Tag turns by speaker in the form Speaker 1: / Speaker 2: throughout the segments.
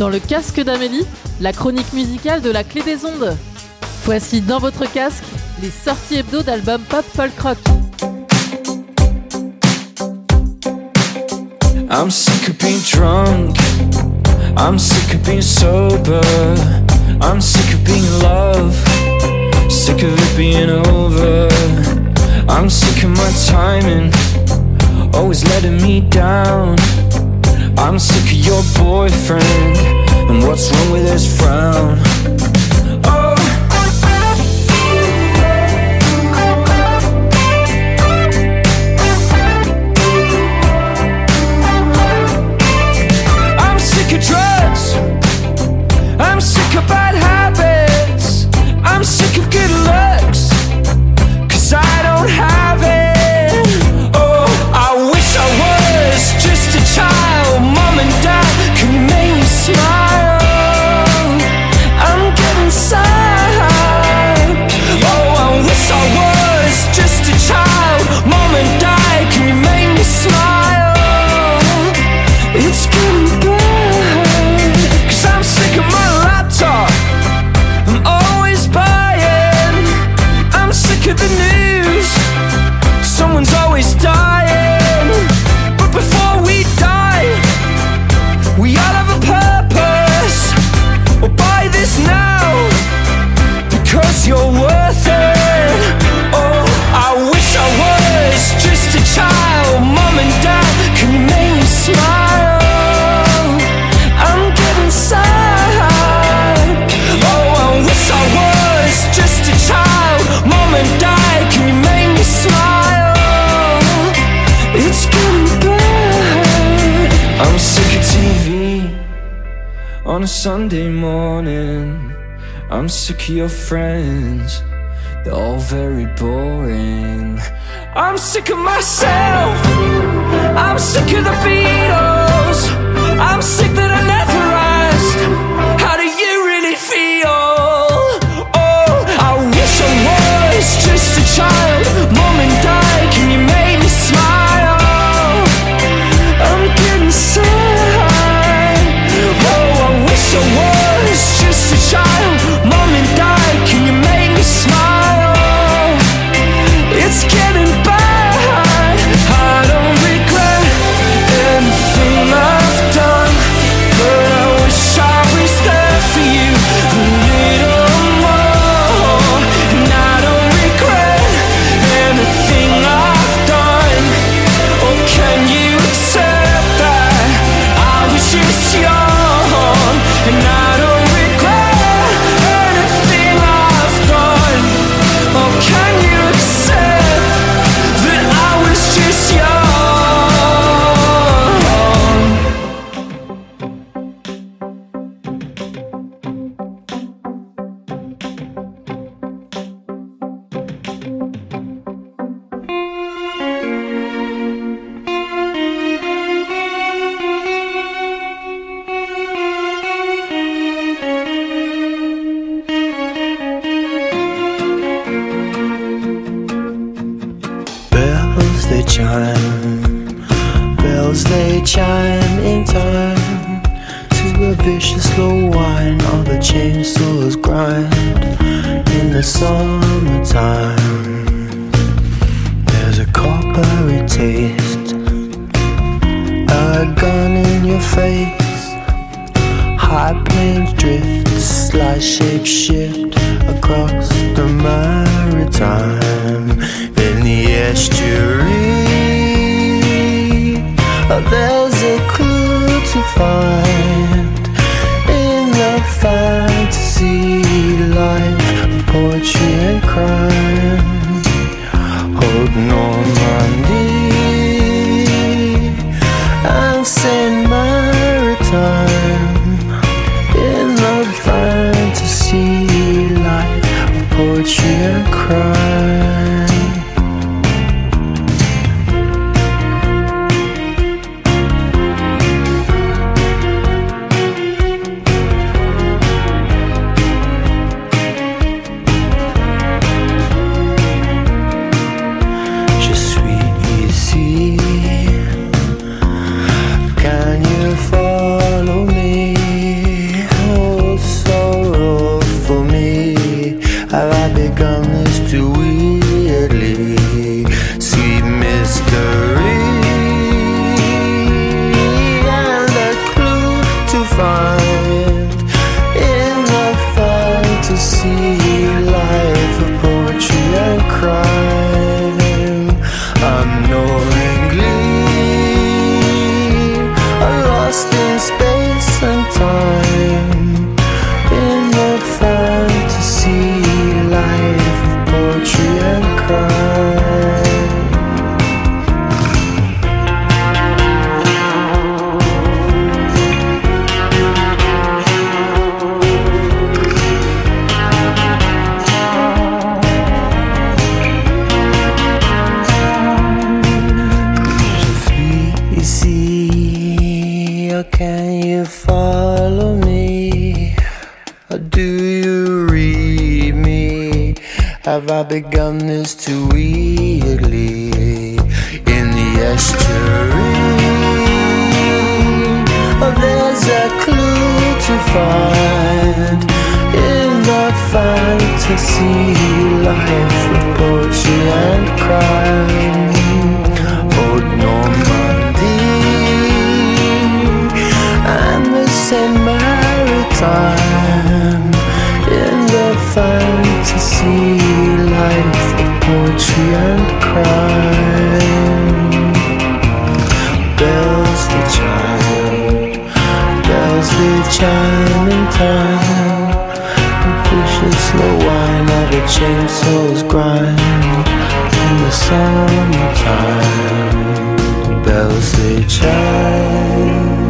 Speaker 1: Dans le casque d'Amélie, la chronique musicale de la clé des ondes. Voici dans votre casque les sorties hebdo d'albums pop folk rock.
Speaker 2: I'm sick of being drunk. I'm sick of being sober. I'm sick of being in love. Sick of it being over. I'm sick of my timing. Always letting me down. I'm sick of your boyfriend And what's wrong with his frown? Sunday morning I'm sick of your friends. They're all very boring. I'm sick of myself. I'm sick of the Beatles. I'm sick that I never asked How do you really feel? Oh, I wish I was just a child
Speaker 3: begun this too weirdly in the estuary. Oh, there's a clue to find in the fantasy life of poetry and crime. Old Normandy and the Saint Maritime in the fantasy life of poetry and crime. Bells they chime, bells they chime in time. And fishes slow wine at a chainsaw's grind in the summertime. Bells they chime.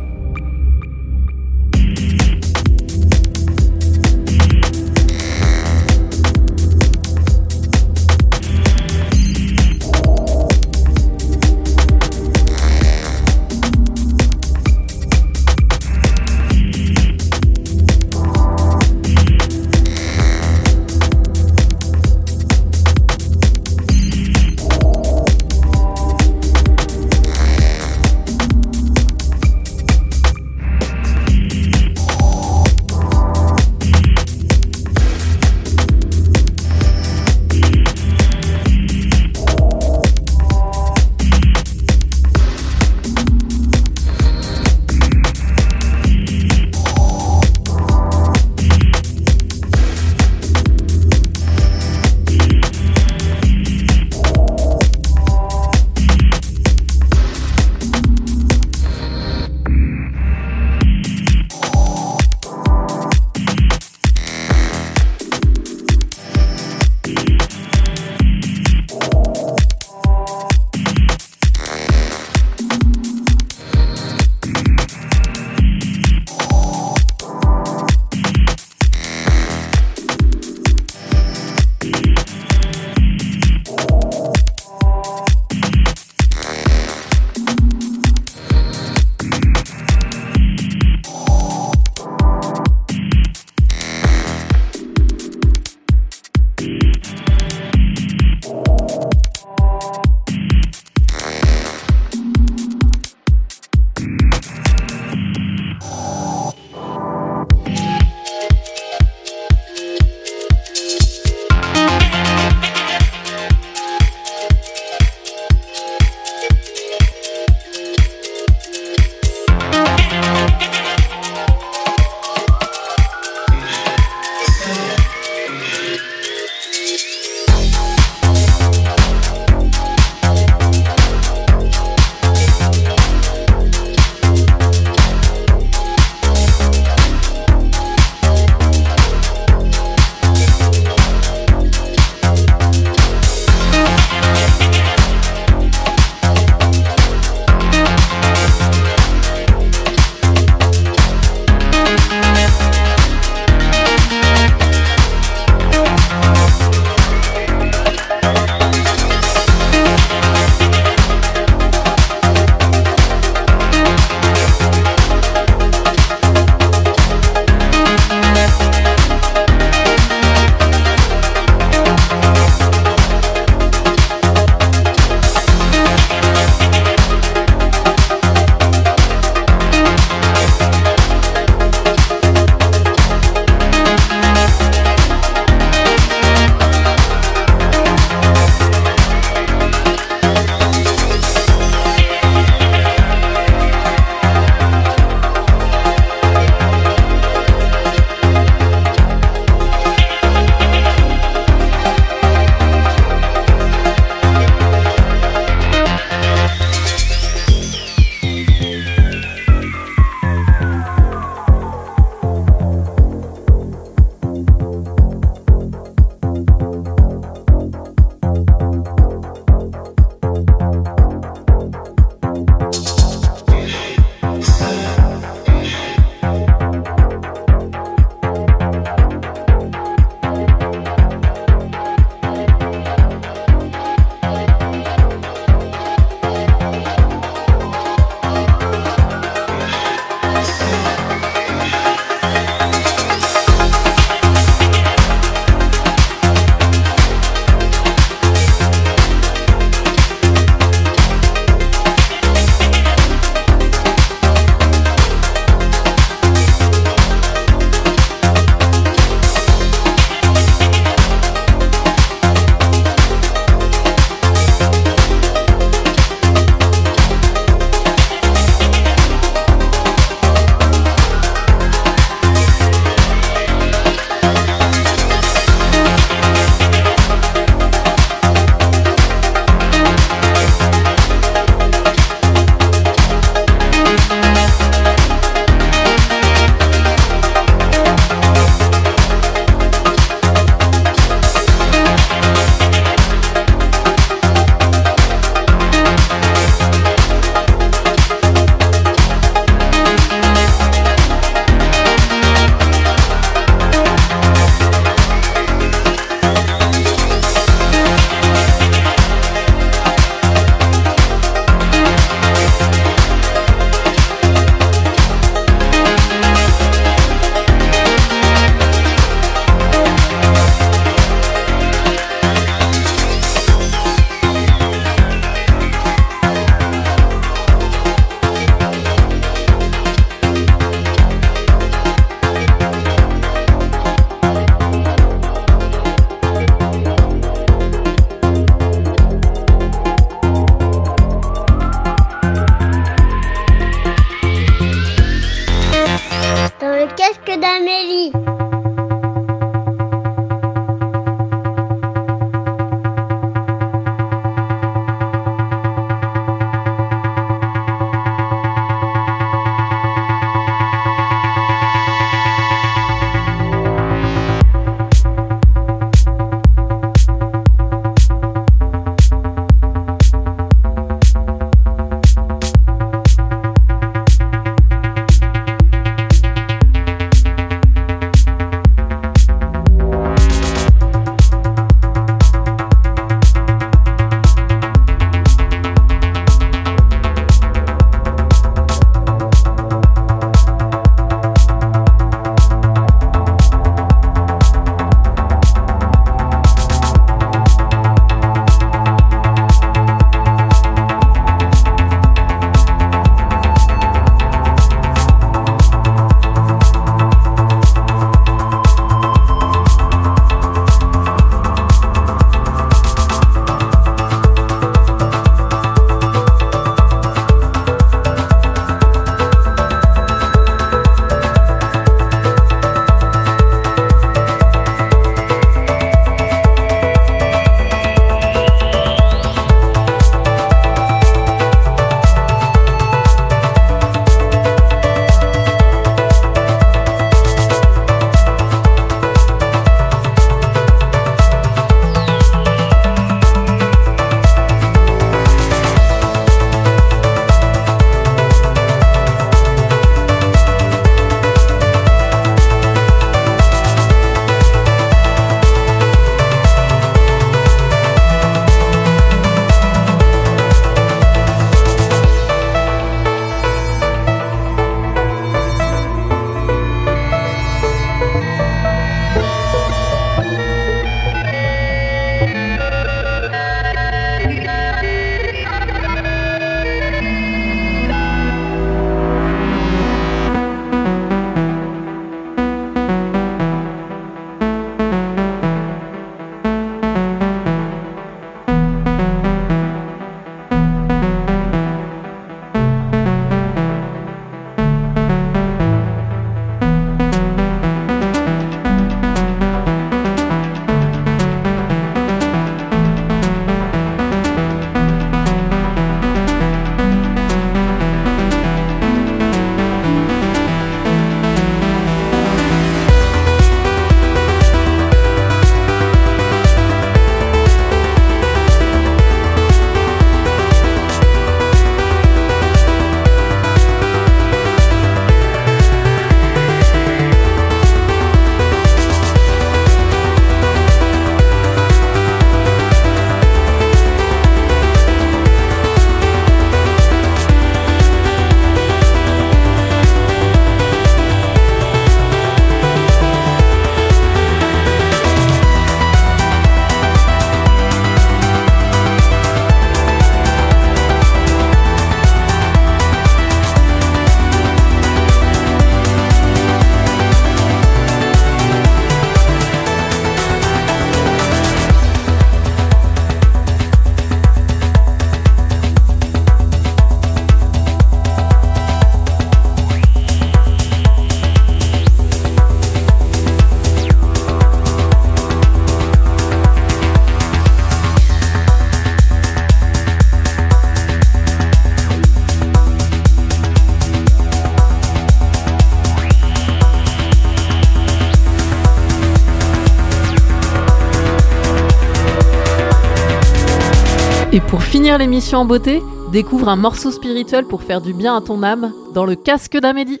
Speaker 1: Et pour finir l'émission en beauté, découvre un morceau spirituel pour faire du bien à ton âme dans le casque d'Amélie.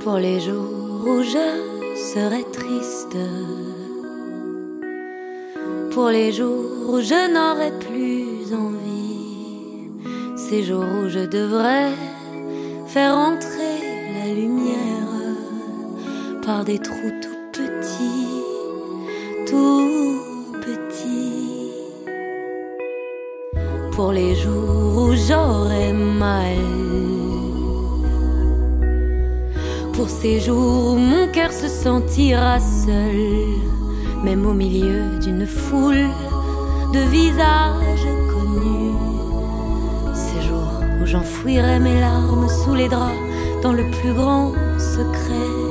Speaker 4: Pour les jours où je serai triste, pour les jours où je n'aurai plus envie, ces jours où je devrais faire entrer la lumière par des trous tout petits. Pour les jours où j'aurai mal. Pour ces jours où mon cœur se sentira seul, même au milieu d'une foule de visages connus. Ces jours où j'enfouirai mes larmes sous les draps dans le plus grand secret.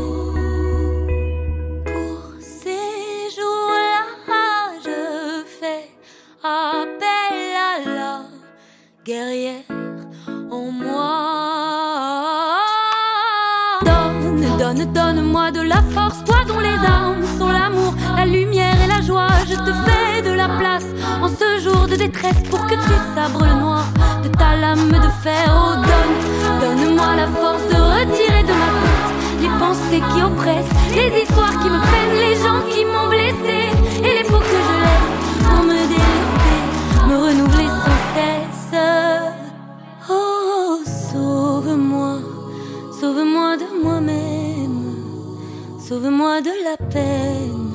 Speaker 4: Peine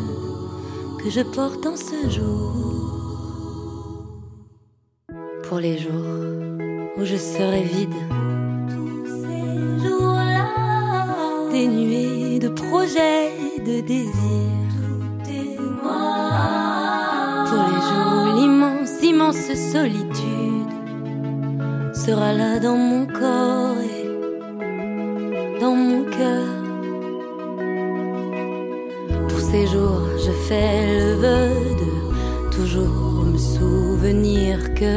Speaker 4: que je porte en ce jour. Pour les jours où je serai vide, tous ces jours-là, dénués de projets, de désirs. Tout. Pour les jours où l'immense, immense solitude sera là dans mon corps et dans mon cœur. Ces jours, je fais le vœu de toujours me souvenir que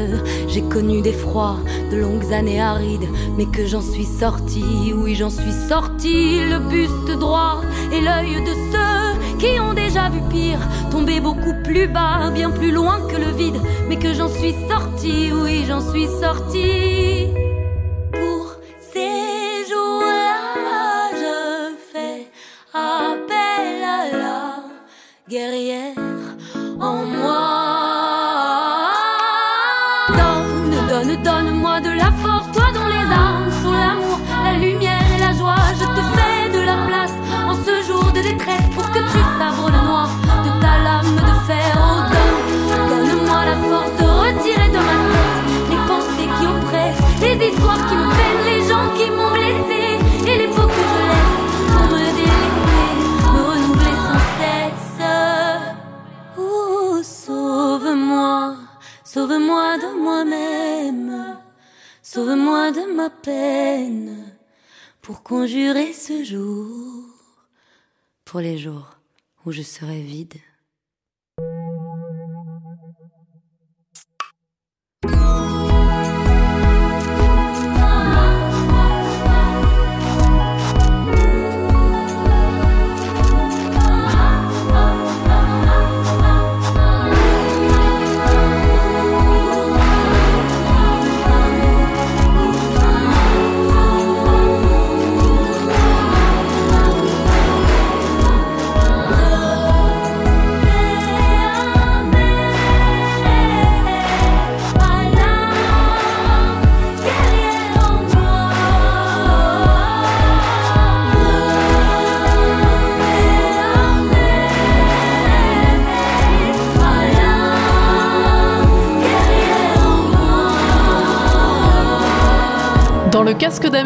Speaker 4: j'ai connu des froids, de longues années arides, mais que j'en suis sorti, oui j'en suis sorti, le buste droit et l'œil de ceux qui ont déjà vu pire, tomber beaucoup plus bas, bien plus loin que le vide, mais que j'en suis sorti, oui j'en suis sorti. Guerrière peine, pour conjurer ce jour, pour les jours où je serai vide.